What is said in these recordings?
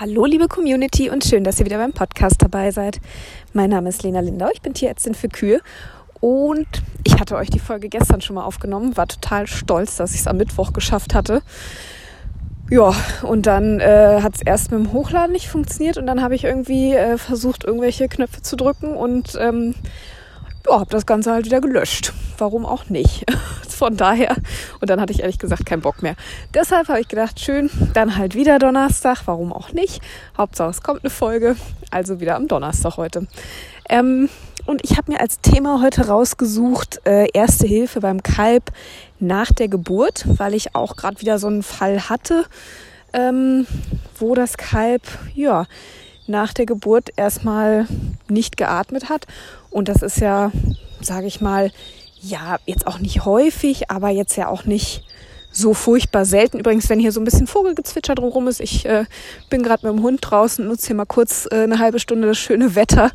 Hallo liebe Community und schön, dass ihr wieder beim Podcast dabei seid. Mein Name ist Lena Lindau, ich bin Tierärztin für Kühe und ich hatte euch die Folge gestern schon mal aufgenommen, war total stolz, dass ich es am Mittwoch geschafft hatte. Ja, und dann äh, hat es erst mit dem Hochladen nicht funktioniert und dann habe ich irgendwie äh, versucht, irgendwelche Knöpfe zu drücken und ähm, ja, habe das Ganze halt wieder gelöscht. Warum auch nicht? Von daher. Und dann hatte ich ehrlich gesagt keinen Bock mehr. Deshalb habe ich gedacht, schön, dann halt wieder Donnerstag. Warum auch nicht? Hauptsache es kommt eine Folge. Also wieder am Donnerstag heute. Ähm, und ich habe mir als Thema heute rausgesucht, äh, Erste Hilfe beim Kalb nach der Geburt, weil ich auch gerade wieder so einen Fall hatte, ähm, wo das Kalb, ja, nach der Geburt erstmal nicht geatmet hat. Und das ist ja, sage ich mal, ja, jetzt auch nicht häufig, aber jetzt ja auch nicht so furchtbar selten. Übrigens, wenn hier so ein bisschen Vogelgezwitscher drumherum ist, ich äh, bin gerade mit dem Hund draußen, nutze hier mal kurz äh, eine halbe Stunde das schöne Wetter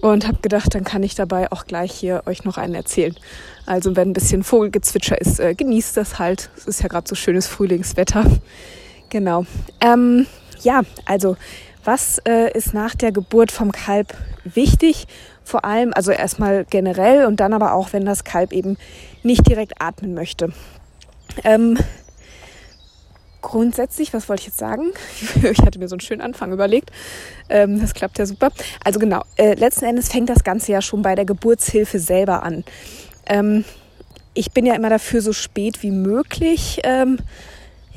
und habe gedacht, dann kann ich dabei auch gleich hier euch noch einen erzählen. Also wenn ein bisschen Vogelgezwitscher ist, äh, genießt das halt. Es ist ja gerade so schönes Frühlingswetter. Genau. Ähm, ja, also was äh, ist nach der Geburt vom Kalb wichtig? Vor allem, also erstmal generell und dann aber auch, wenn das Kalb eben nicht direkt atmen möchte. Ähm, grundsätzlich, was wollte ich jetzt sagen? ich hatte mir so einen schönen Anfang überlegt. Ähm, das klappt ja super. Also genau, äh, letzten Endes fängt das Ganze ja schon bei der Geburtshilfe selber an. Ähm, ich bin ja immer dafür, so spät wie möglich ähm,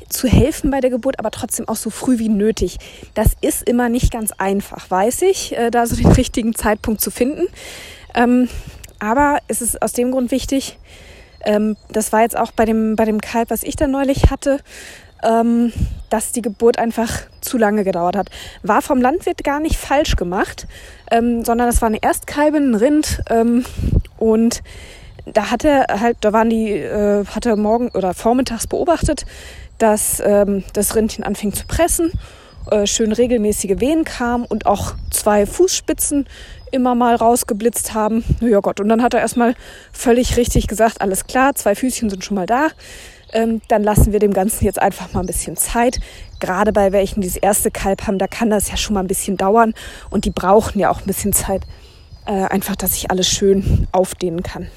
zu helfen bei der Geburt, aber trotzdem auch so früh wie nötig. Das ist immer nicht ganz einfach, weiß ich, äh, da so den richtigen Zeitpunkt zu finden. Ähm, aber es ist aus dem Grund wichtig, ähm, das war jetzt auch bei dem, bei dem Kalb, was ich da neulich hatte, ähm, dass die Geburt einfach zu lange gedauert hat. War vom Landwirt gar nicht falsch gemacht, ähm, sondern das war eine Erstkalbin, ein Rind ähm, und da hat er halt, da waren die, äh, hat er morgen oder vormittags beobachtet, dass ähm, das Rindchen anfing zu pressen, äh, schön regelmäßige Wehen kamen und auch zwei Fußspitzen immer mal rausgeblitzt haben. Ja Gott, und dann hat er erstmal völlig richtig gesagt, alles klar, zwei Füßchen sind schon mal da. Ähm, dann lassen wir dem Ganzen jetzt einfach mal ein bisschen Zeit. Gerade bei welchen die das erste Kalb haben, da kann das ja schon mal ein bisschen dauern und die brauchen ja auch ein bisschen Zeit. Äh, einfach, dass sich alles schön aufdehnen kann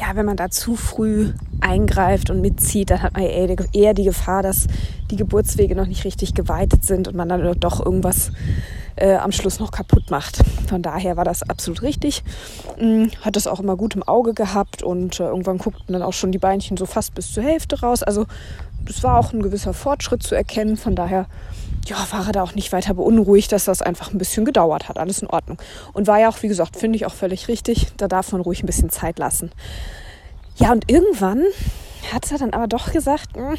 ja, wenn man da zu früh eingreift und mitzieht, dann hat man eher die Gefahr, dass die Geburtswege noch nicht richtig geweitet sind und man dann doch irgendwas äh, am Schluss noch kaputt macht. Von daher war das absolut richtig. Hm, hat das auch immer gut im Auge gehabt und äh, irgendwann guckten dann auch schon die Beinchen so fast bis zur Hälfte raus. Also es war auch ein gewisser Fortschritt zu erkennen. Von daher ja, war er da auch nicht weiter beunruhigt, dass das einfach ein bisschen gedauert hat. Alles in Ordnung. Und war ja auch, wie gesagt, finde ich auch völlig richtig. Da darf man ruhig ein bisschen Zeit lassen. Ja, und irgendwann hat er dann aber doch gesagt, hm,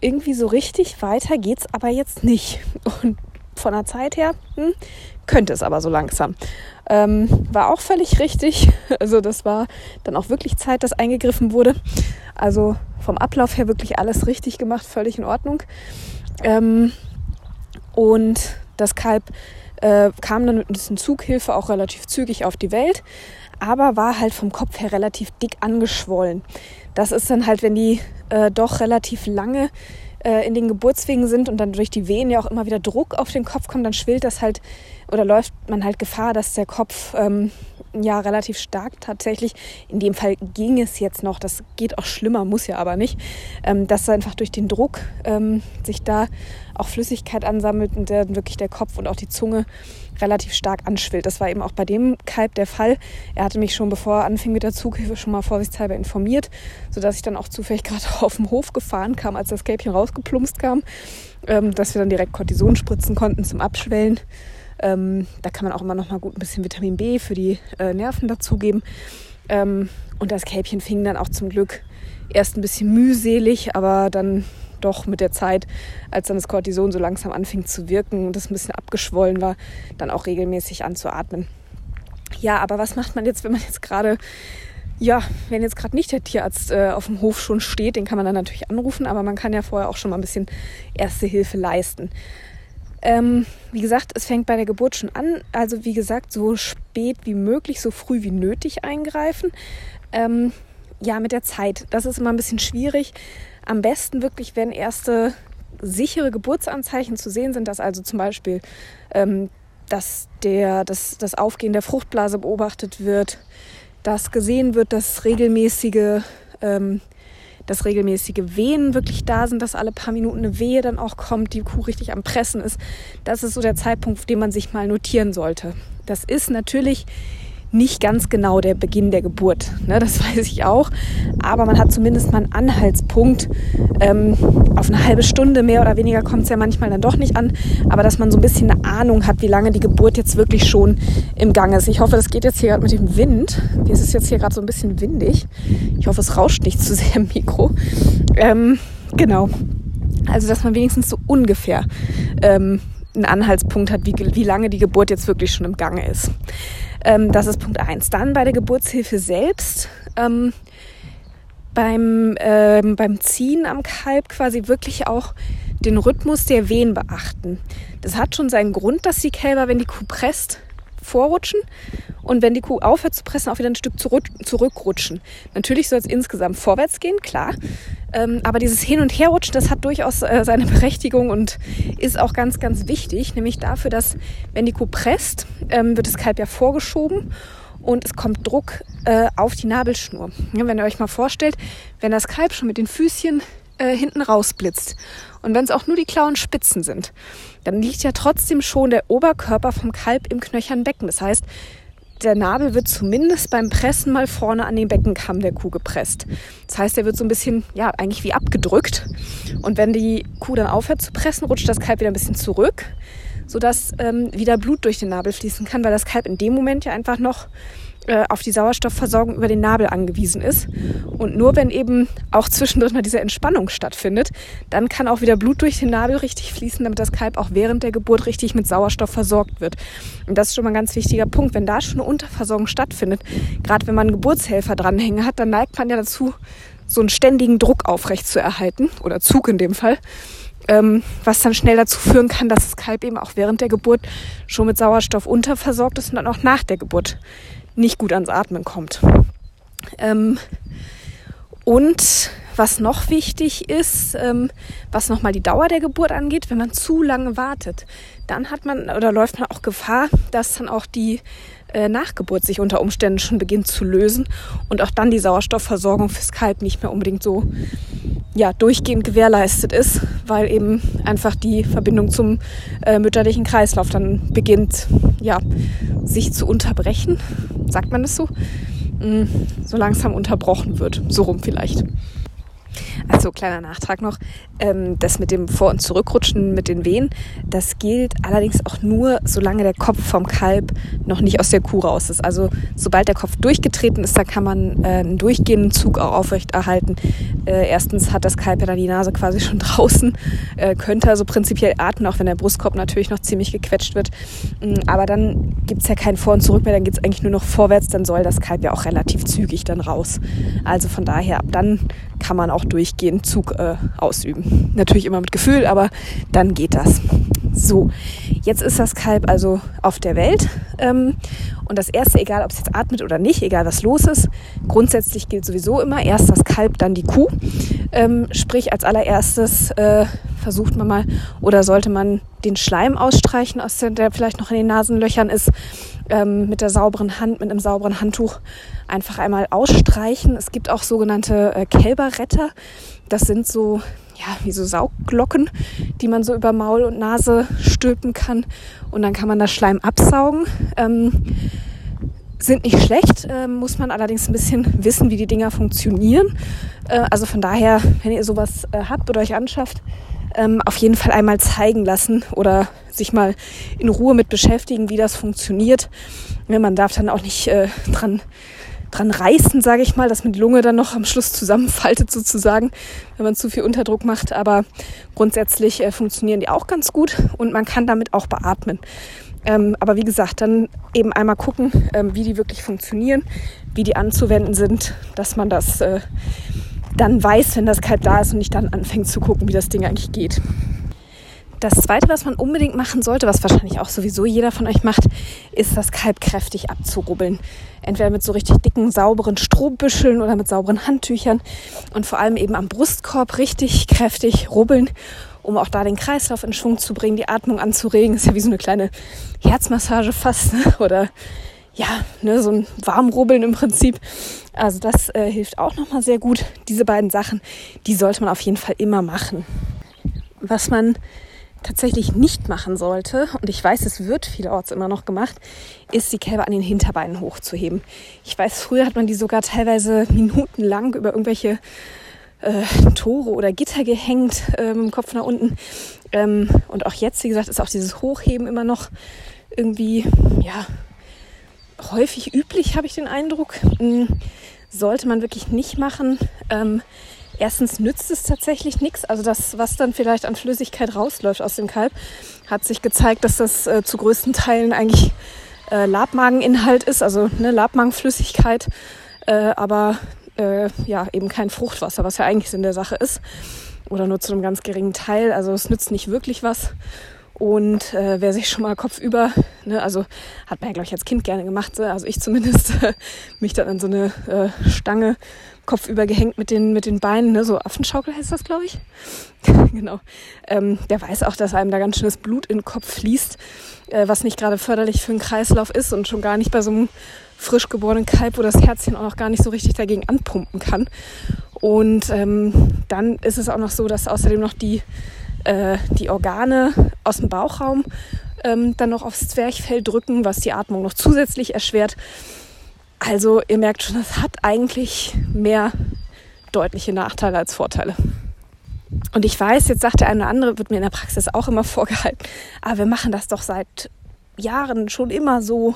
irgendwie so richtig weiter geht's aber jetzt nicht. Und von der Zeit her hm, könnte es aber so langsam. Ähm, war auch völlig richtig. Also das war dann auch wirklich Zeit, dass eingegriffen wurde. Also vom Ablauf her wirklich alles richtig gemacht, völlig in Ordnung. Ähm, und das Kalb äh, kam dann mit ein bisschen Zughilfe auch relativ zügig auf die Welt, aber war halt vom Kopf her relativ dick angeschwollen. Das ist dann halt, wenn die äh, doch relativ lange in den Geburtswegen sind und dann durch die Wehen ja auch immer wieder Druck auf den Kopf kommt, dann schwillt das halt oder läuft man halt Gefahr, dass der Kopf ähm, ja relativ stark tatsächlich, in dem Fall ging es jetzt noch, das geht auch schlimmer, muss ja aber nicht, ähm, dass einfach durch den Druck ähm, sich da auch Flüssigkeit ansammelt und dann wirklich der Kopf und auch die Zunge relativ stark anschwillt. Das war eben auch bei dem Kalb der Fall. Er hatte mich schon, bevor er anfing mit der Zughilfe, schon mal vorsichtshalber informiert, sodass ich dann auch zufällig gerade auf dem Hof gefahren kam, als das Kälbchen rausgeplumpst kam, ähm, dass wir dann direkt Cortison spritzen konnten zum Abschwellen. Ähm, da kann man auch immer noch mal gut ein bisschen Vitamin B für die äh, Nerven dazugeben. Ähm, und das Kälbchen fing dann auch zum Glück erst ein bisschen mühselig, aber dann doch mit der Zeit, als dann das Cortison so langsam anfing zu wirken und das ein bisschen abgeschwollen war, dann auch regelmäßig anzuatmen. Ja, aber was macht man jetzt, wenn man jetzt gerade, ja, wenn jetzt gerade nicht der Tierarzt äh, auf dem Hof schon steht, den kann man dann natürlich anrufen, aber man kann ja vorher auch schon mal ein bisschen Erste Hilfe leisten. Ähm, wie gesagt, es fängt bei der Geburt schon an. Also wie gesagt, so spät wie möglich, so früh wie nötig eingreifen. Ähm, ja, mit der Zeit. Das ist immer ein bisschen schwierig. Am besten wirklich, wenn erste sichere Geburtsanzeichen zu sehen sind, dass also zum Beispiel ähm, dass der, dass das Aufgehen der Fruchtblase beobachtet wird, dass gesehen wird, dass regelmäßige, ähm, dass regelmäßige Wehen wirklich da sind, dass alle paar Minuten eine Wehe dann auch kommt, die Kuh richtig am Pressen ist. Das ist so der Zeitpunkt, den man sich mal notieren sollte. Das ist natürlich nicht ganz genau der Beginn der Geburt. Ne, das weiß ich auch. Aber man hat zumindest mal einen Anhaltspunkt. Ähm, auf eine halbe Stunde mehr oder weniger kommt es ja manchmal dann doch nicht an. Aber dass man so ein bisschen eine Ahnung hat, wie lange die Geburt jetzt wirklich schon im Gang ist. Ich hoffe, das geht jetzt hier gerade mit dem Wind. Es ist jetzt hier gerade so ein bisschen windig. Ich hoffe, es rauscht nicht zu sehr im Mikro. Ähm, genau. Also, dass man wenigstens so ungefähr ähm, einen Anhaltspunkt hat, wie, wie lange die Geburt jetzt wirklich schon im Gange ist. Ähm, das ist Punkt eins. Dann bei der Geburtshilfe selbst. Ähm, beim, ähm, beim Ziehen am Kalb quasi wirklich auch den Rhythmus der Wehen beachten. Das hat schon seinen Grund, dass die Kälber, wenn die Kuh presst, vorrutschen und wenn die Kuh aufhört zu pressen, auch wieder ein Stück zurück, zurückrutschen. Natürlich soll es insgesamt vorwärts gehen, klar. Ähm, aber dieses Hin- und Herrutschen, das hat durchaus äh, seine Berechtigung und ist auch ganz, ganz wichtig. Nämlich dafür, dass wenn die Kuh presst, ähm, wird das Kalb ja vorgeschoben und es kommt Druck äh, auf die Nabelschnur. Ja, wenn ihr euch mal vorstellt, wenn das Kalb schon mit den Füßchen äh, hinten rausblitzt und wenn es auch nur die Klauen spitzen sind, dann liegt ja trotzdem schon der Oberkörper vom Kalb im knöchernen Becken. Das heißt, der Nabel wird zumindest beim Pressen mal vorne an den Beckenkamm der Kuh gepresst. Das heißt, er wird so ein bisschen, ja, eigentlich wie abgedrückt. Und wenn die Kuh dann aufhört zu pressen, rutscht das Kalb wieder ein bisschen zurück, sodass ähm, wieder Blut durch den Nabel fließen kann, weil das Kalb in dem Moment ja einfach noch auf die Sauerstoffversorgung über den Nabel angewiesen ist. Und nur wenn eben auch zwischendrin mal diese Entspannung stattfindet, dann kann auch wieder Blut durch den Nabel richtig fließen, damit das Kalb auch während der Geburt richtig mit Sauerstoff versorgt wird. Und das ist schon mal ein ganz wichtiger Punkt. Wenn da schon eine Unterversorgung stattfindet, gerade wenn man einen Geburtshelfer dranhängen hat, dann neigt man ja dazu, so einen ständigen Druck aufrecht zu erhalten, oder Zug in dem Fall, ähm, was dann schnell dazu führen kann, dass das Kalb eben auch während der Geburt schon mit Sauerstoff unterversorgt ist und dann auch nach der Geburt nicht gut ans Atmen kommt. Ähm, und was noch wichtig ist, ähm, was nochmal die Dauer der Geburt angeht, wenn man zu lange wartet, dann hat man oder läuft man auch Gefahr, dass dann auch die äh, Nachgeburt sich unter Umständen schon beginnt zu lösen und auch dann die Sauerstoffversorgung fürs Kalb nicht mehr unbedingt so ja, durchgehend gewährleistet ist, weil eben einfach die Verbindung zum äh, mütterlichen Kreislauf dann beginnt, ja, sich zu unterbrechen, sagt man das so, mm, so langsam unterbrochen wird, so rum vielleicht. Also kleiner Nachtrag noch, ähm, das mit dem Vor- und Zurückrutschen mit den Wehen, das gilt allerdings auch nur, solange der Kopf vom Kalb noch nicht aus der Kuh raus ist. Also sobald der Kopf durchgetreten ist, da kann man äh, einen durchgehenden Zug auch aufrechterhalten. Äh, erstens hat das Kalb ja dann die Nase quasi schon draußen, äh, könnte also prinzipiell atmen, auch wenn der Brustkorb natürlich noch ziemlich gequetscht wird. Mm, aber dann gibt's ja kein Vor- und Zurück mehr, dann geht's eigentlich nur noch vorwärts, dann soll das Kalb ja auch relativ zügig dann raus. Also von daher, ab dann kann man auch durchgehend Zug äh, ausüben. Natürlich immer mit Gefühl, aber dann geht das. So, jetzt ist das Kalb also auf der Welt. Ähm, und das Erste, egal ob es jetzt atmet oder nicht, egal was los ist, grundsätzlich gilt sowieso immer erst das Kalb, dann die Kuh. Ähm, sprich, als allererstes äh, versucht man mal oder sollte man den Schleim ausstreichen, aus der, der vielleicht noch in den Nasenlöchern ist, ähm, mit der sauberen Hand, mit einem sauberen Handtuch einfach einmal ausstreichen. Es gibt auch sogenannte äh, Kälberretter. Das sind so, ja, wie so Saugglocken, die man so über Maul und Nase stülpen kann. Und dann kann man das Schleim absaugen. Ähm, sind nicht schlecht, äh, muss man allerdings ein bisschen wissen, wie die Dinger funktionieren. Äh, also von daher, wenn ihr sowas äh, habt oder euch anschafft, ähm, auf jeden Fall einmal zeigen lassen oder sich mal in Ruhe mit beschäftigen, wie das funktioniert. Man darf dann auch nicht äh, dran dran reißen, sage ich mal, dass man die Lunge dann noch am Schluss zusammenfaltet sozusagen, wenn man zu viel Unterdruck macht. Aber grundsätzlich äh, funktionieren die auch ganz gut und man kann damit auch beatmen. Ähm, aber wie gesagt, dann eben einmal gucken, ähm, wie die wirklich funktionieren, wie die anzuwenden sind, dass man das äh, dann weiß, wenn das Kalb da ist und nicht dann anfängt zu gucken, wie das Ding eigentlich geht. Das Zweite, was man unbedingt machen sollte, was wahrscheinlich auch sowieso jeder von euch macht, ist das Kalb kräftig abzurubbeln. Entweder mit so richtig dicken, sauberen Strohbüscheln oder mit sauberen Handtüchern und vor allem eben am Brustkorb richtig kräftig rubbeln um auch da den Kreislauf in Schwung zu bringen, die Atmung anzuregen. Ist ja wie so eine kleine Herzmassage fast ne? oder ja, ne, so ein Warmrubbeln im Prinzip. Also das äh, hilft auch nochmal sehr gut. Diese beiden Sachen, die sollte man auf jeden Fall immer machen. Was man tatsächlich nicht machen sollte, und ich weiß, es wird vielerorts immer noch gemacht, ist die Kälber an den Hinterbeinen hochzuheben. Ich weiß, früher hat man die sogar teilweise minutenlang über irgendwelche äh, Tore oder Gitter gehängt, äh, Kopf nach unten. Ähm, und auch jetzt, wie gesagt, ist auch dieses Hochheben immer noch irgendwie, ja, häufig üblich, habe ich den Eindruck. Hm, sollte man wirklich nicht machen. Ähm, erstens nützt es tatsächlich nichts. Also das, was dann vielleicht an Flüssigkeit rausläuft aus dem Kalb, hat sich gezeigt, dass das äh, zu größten Teilen eigentlich äh, Labmageninhalt ist, also ne, Labmagenflüssigkeit, äh, aber äh, ja eben kein Fruchtwasser, was ja eigentlich Sinn der Sache ist. Oder nur zu einem ganz geringen Teil. Also es nützt nicht wirklich was. Und äh, wer sich schon mal kopfüber, ne, also hat man ja, glaube ich, als Kind gerne gemacht, also ich zumindest, mich dann an so eine äh, Stange kopfüber gehängt mit den, mit den Beinen, ne, so Affenschaukel heißt das, glaube ich. genau. Ähm, der weiß auch, dass einem da ganz schönes Blut in den Kopf fließt, äh, was nicht gerade förderlich für einen Kreislauf ist und schon gar nicht bei so einem frisch geborenen Kalb, wo das Herzchen auch noch gar nicht so richtig dagegen anpumpen kann. Und ähm, dann ist es auch noch so, dass außerdem noch die äh, die Organe aus dem Bauchraum ähm, dann noch aufs Zwerchfell drücken, was die Atmung noch zusätzlich erschwert. Also ihr merkt schon, es hat eigentlich mehr deutliche Nachteile als Vorteile. Und ich weiß, jetzt sagt der eine oder andere, wird mir in der Praxis auch immer vorgehalten, aber wir machen das doch seit Jahren schon immer so,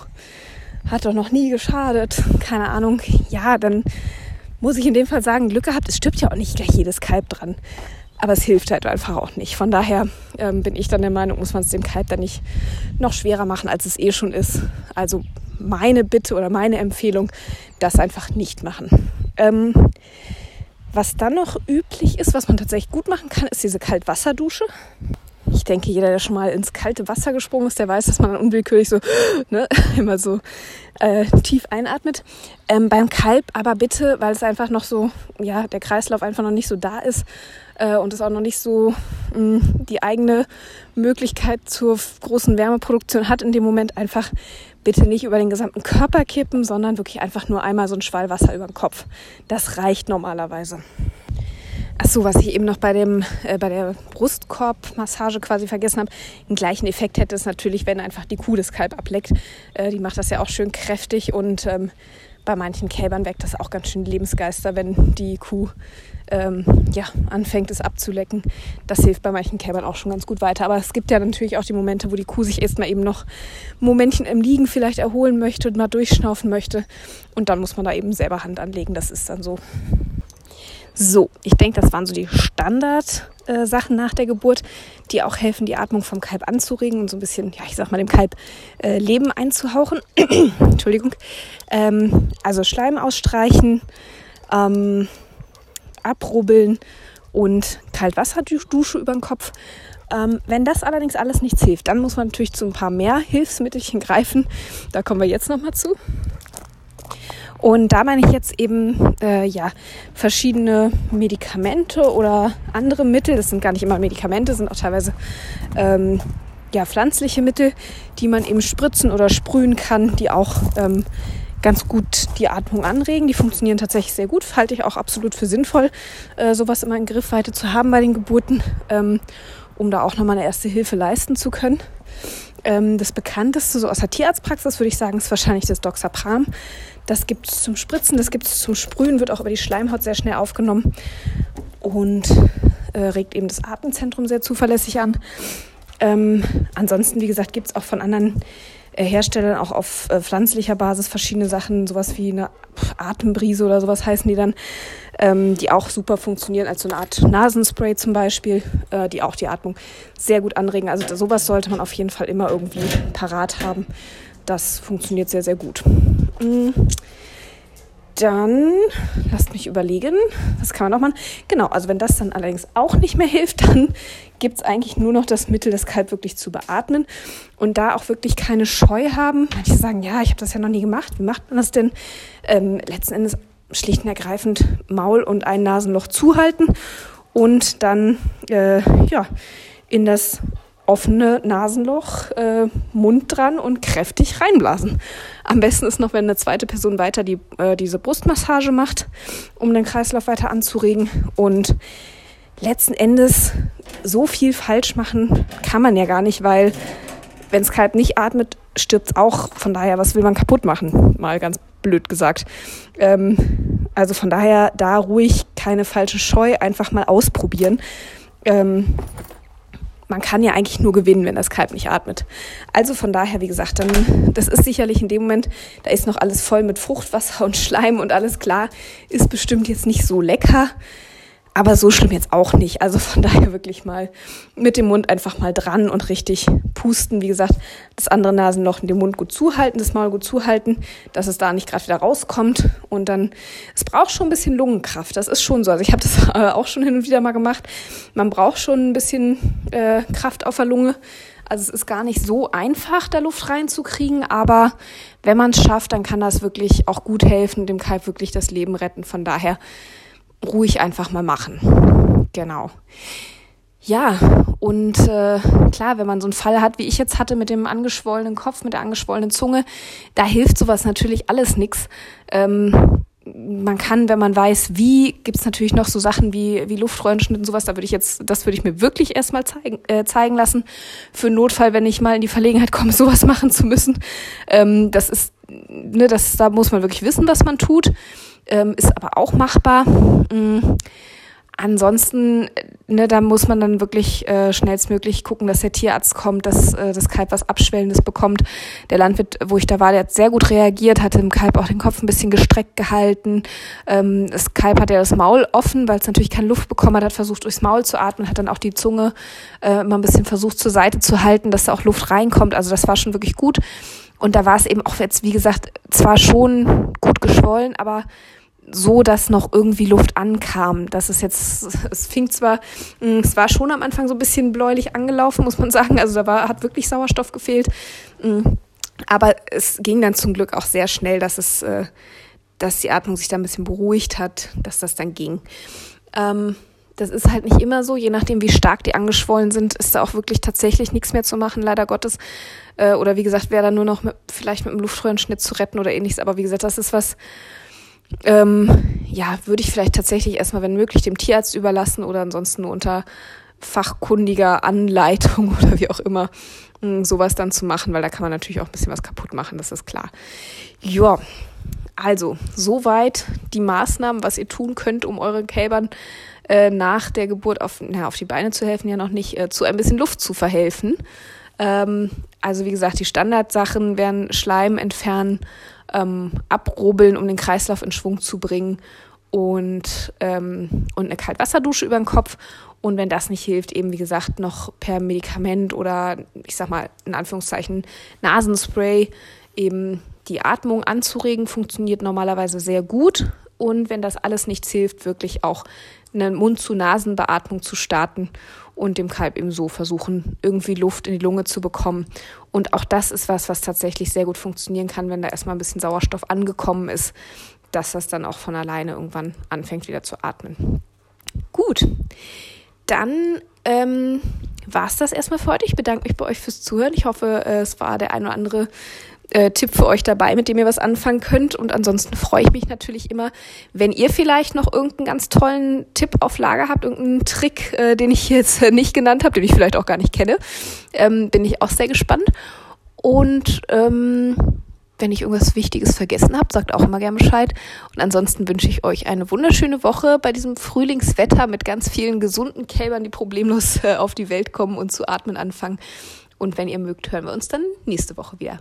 hat doch noch nie geschadet, keine Ahnung. Ja, dann muss ich in dem Fall sagen, Glück gehabt, es stirbt ja auch nicht gleich jedes Kalb dran. Aber es hilft halt einfach auch nicht. Von daher ähm, bin ich dann der Meinung, muss man es dem Kalb dann nicht noch schwerer machen, als es eh schon ist. Also meine Bitte oder meine Empfehlung, das einfach nicht machen. Ähm, was dann noch üblich ist, was man tatsächlich gut machen kann, ist diese Kaltwasserdusche. Ich denke, jeder, der schon mal ins kalte Wasser gesprungen ist, der weiß, dass man dann unwillkürlich so ne, immer so äh, tief einatmet. Ähm, beim Kalb aber bitte, weil es einfach noch so, ja, der Kreislauf einfach noch nicht so da ist, äh, und es auch noch nicht so mh, mm, die eigene Möglichkeit zur großen Wärmeproduktion hat, in dem Moment einfach bitte nicht über den gesamten Körper kippen, sondern wirklich einfach nur einmal so ein Schwall Wasser über den Kopf. Das reicht normalerweise. Ach so, was ich eben noch bei dem äh, bei der Brustkorbmassage quasi vergessen habe, den gleichen Effekt hätte es natürlich, wenn einfach die Kuh das Kalb ableckt. Äh, die macht das ja auch schön kräftig und ähm, bei manchen Kälbern weckt das auch ganz schön Lebensgeister, wenn die Kuh ähm, ja, anfängt, es abzulecken. Das hilft bei manchen Kälbern auch schon ganz gut weiter. Aber es gibt ja natürlich auch die Momente, wo die Kuh sich erstmal eben noch Momentchen im Liegen vielleicht erholen möchte und mal durchschnaufen möchte. Und dann muss man da eben selber Hand anlegen. Das ist dann so. So, ich denke, das waren so die Standard-Sachen äh, nach der Geburt, die auch helfen, die Atmung vom Kalb anzuregen und so ein bisschen, ja, ich sag mal, dem Kalb äh, Leben einzuhauchen. Entschuldigung. Ähm, also Schleim ausstreichen, ähm, abrubbeln und Kaltwasserdusche über den Kopf. Ähm, wenn das allerdings alles nichts hilft, dann muss man natürlich zu ein paar mehr Hilfsmittelchen greifen. Da kommen wir jetzt nochmal zu. Und da meine ich jetzt eben äh, ja verschiedene Medikamente oder andere Mittel. Das sind gar nicht immer Medikamente, sind auch teilweise ähm, ja pflanzliche Mittel, die man eben spritzen oder sprühen kann, die auch ähm, ganz gut die Atmung anregen. Die funktionieren tatsächlich sehr gut. Halte ich auch absolut für sinnvoll, äh, sowas immer in Griffweite zu haben bei den Geburten, ähm, um da auch nochmal eine erste Hilfe leisten zu können. Ähm, das bekannteste, so aus der Tierarztpraxis, würde ich sagen, ist wahrscheinlich das Doxapram. Das gibt es zum Spritzen, das gibt es zum Sprühen, wird auch über die Schleimhaut sehr schnell aufgenommen und äh, regt eben das Atemzentrum sehr zuverlässig an. Ähm, ansonsten, wie gesagt, gibt es auch von anderen Herstellern auch auf äh, pflanzlicher Basis verschiedene Sachen, sowas wie eine Atembrise oder sowas heißen die dann, ähm, die auch super funktionieren als so eine Art Nasenspray zum Beispiel, äh, die auch die Atmung sehr gut anregen. Also sowas sollte man auf jeden Fall immer irgendwie parat haben. Das funktioniert sehr, sehr gut. Mhm. Dann, lasst mich überlegen, was kann man noch machen? Genau, also wenn das dann allerdings auch nicht mehr hilft, dann gibt es eigentlich nur noch das Mittel, das Kalb wirklich zu beatmen und da auch wirklich keine Scheu haben. Manche sagen, ja, ich habe das ja noch nie gemacht. Wie macht man das denn? Ähm, letzten Endes schlicht und ergreifend Maul und ein Nasenloch zuhalten und dann äh, ja, in das offene Nasenloch, äh, Mund dran und kräftig reinblasen. Am besten ist noch, wenn eine zweite Person weiter die, äh, diese Brustmassage macht, um den Kreislauf weiter anzuregen. Und letzten Endes so viel falsch machen kann man ja gar nicht, weil wenn das Kalb nicht atmet, stirbt es auch. Von daher, was will man kaputt machen? Mal ganz blöd gesagt. Ähm, also von daher da ruhig keine falsche Scheu, einfach mal ausprobieren. Ähm, man kann ja eigentlich nur gewinnen, wenn das Kalb nicht atmet. Also von daher, wie gesagt, dann, das ist sicherlich in dem Moment, da ist noch alles voll mit Fruchtwasser und Schleim und alles klar, ist bestimmt jetzt nicht so lecker. Aber so schlimm jetzt auch nicht. Also von daher wirklich mal mit dem Mund einfach mal dran und richtig pusten. Wie gesagt, das andere Nasenloch in den Mund gut zuhalten, das Maul gut zuhalten, dass es da nicht gerade wieder rauskommt. Und dann, es braucht schon ein bisschen Lungenkraft. Das ist schon so. Also ich habe das äh, auch schon hin und wieder mal gemacht. Man braucht schon ein bisschen äh, Kraft auf der Lunge. Also es ist gar nicht so einfach, da Luft reinzukriegen, aber wenn man es schafft, dann kann das wirklich auch gut helfen, dem Kalb wirklich das Leben retten. Von daher ruhig einfach mal machen. Genau. Ja, und äh, klar, wenn man so einen Fall hat, wie ich jetzt hatte, mit dem angeschwollenen Kopf, mit der angeschwollenen Zunge, da hilft sowas natürlich alles nix. Ähm, man kann, wenn man weiß, wie, gibt's natürlich noch so Sachen wie, wie Luftröhrenschnitt und sowas, da würde ich jetzt, das würde ich mir wirklich erstmal zeigen, äh, zeigen lassen. Für Notfall, wenn ich mal in die Verlegenheit komme, sowas machen zu müssen. Ähm, das ist, ne, das, da muss man wirklich wissen, was man tut ähm, ist aber auch machbar. Mhm. Ansonsten, ne, da muss man dann wirklich äh, schnellstmöglich gucken, dass der Tierarzt kommt, dass äh, das Kalb was Abschwellendes bekommt. Der Landwirt, wo ich da war, der hat sehr gut reagiert, hatte dem Kalb auch den Kopf ein bisschen gestreckt gehalten. Ähm, das Kalb hat ja das Maul offen, weil es natürlich keine Luft bekommen hat, hat versucht durchs Maul zu atmen, hat dann auch die Zunge äh, immer ein bisschen versucht zur Seite zu halten, dass da auch Luft reinkommt. Also das war schon wirklich gut. Und da war es eben auch jetzt, wie gesagt, zwar schon gut geschwollen, aber so, dass noch irgendwie Luft ankam. Das ist jetzt, es fing zwar, mm, es war schon am Anfang so ein bisschen bläulich angelaufen, muss man sagen. Also da war, hat wirklich Sauerstoff gefehlt. Mm, aber es ging dann zum Glück auch sehr schnell, dass es, äh, dass die Atmung sich da ein bisschen beruhigt hat, dass das dann ging. Ähm, das ist halt nicht immer so, je nachdem, wie stark die angeschwollen sind, ist da auch wirklich tatsächlich nichts mehr zu machen, leider Gottes. Äh, oder wie gesagt, wäre da nur noch mit, vielleicht mit einem Luftröhrenschnitt zu retten oder ähnliches. Aber wie gesagt, das ist was, ähm, ja, würde ich vielleicht tatsächlich erstmal, wenn möglich, dem Tierarzt überlassen oder ansonsten nur unter fachkundiger Anleitung oder wie auch immer mh, hm, sowas dann zu machen, weil da kann man natürlich auch ein bisschen was kaputt machen, das ist klar. Ja, also soweit die Maßnahmen, was ihr tun könnt, um euren Kälbern äh, nach der Geburt auf, na, auf die Beine zu helfen, ja noch nicht, äh, zu ein bisschen Luft zu verhelfen. Ähm, also wie gesagt, die Standardsachen wären Schleim entfernen, ähm, abrubbeln, um den Kreislauf in Schwung zu bringen und, ähm, und eine Kaltwasserdusche über den Kopf. Und wenn das nicht hilft, eben wie gesagt noch per Medikament oder ich sag mal in Anführungszeichen Nasenspray eben die Atmung anzuregen, funktioniert normalerweise sehr gut. Und wenn das alles nichts hilft, wirklich auch eine Mund-zu-Nasen-Beatmung zu starten und dem Kalb eben so versuchen, irgendwie Luft in die Lunge zu bekommen. Und auch das ist was, was tatsächlich sehr gut funktionieren kann, wenn da erstmal ein bisschen Sauerstoff angekommen ist, dass das dann auch von alleine irgendwann anfängt wieder zu atmen. Gut, dann ähm, war es das erstmal für heute. Ich bedanke mich bei euch fürs Zuhören. Ich hoffe, äh, es war der ein oder andere äh, Tipp für euch dabei, mit dem ihr was anfangen könnt. Und ansonsten freue ich mich natürlich immer, wenn ihr vielleicht noch irgendeinen ganz tollen Tipp auf Lager habt, irgendeinen Trick, äh, den ich jetzt nicht genannt habe, den ich vielleicht auch gar nicht kenne. Ähm, bin ich auch sehr gespannt. Und ähm, wenn ich irgendwas Wichtiges vergessen habe, sagt auch immer gerne Bescheid. Und ansonsten wünsche ich euch eine wunderschöne Woche bei diesem Frühlingswetter mit ganz vielen gesunden Kälbern, die problemlos äh, auf die Welt kommen und zu atmen anfangen. Und wenn ihr mögt, hören wir uns dann nächste Woche wieder.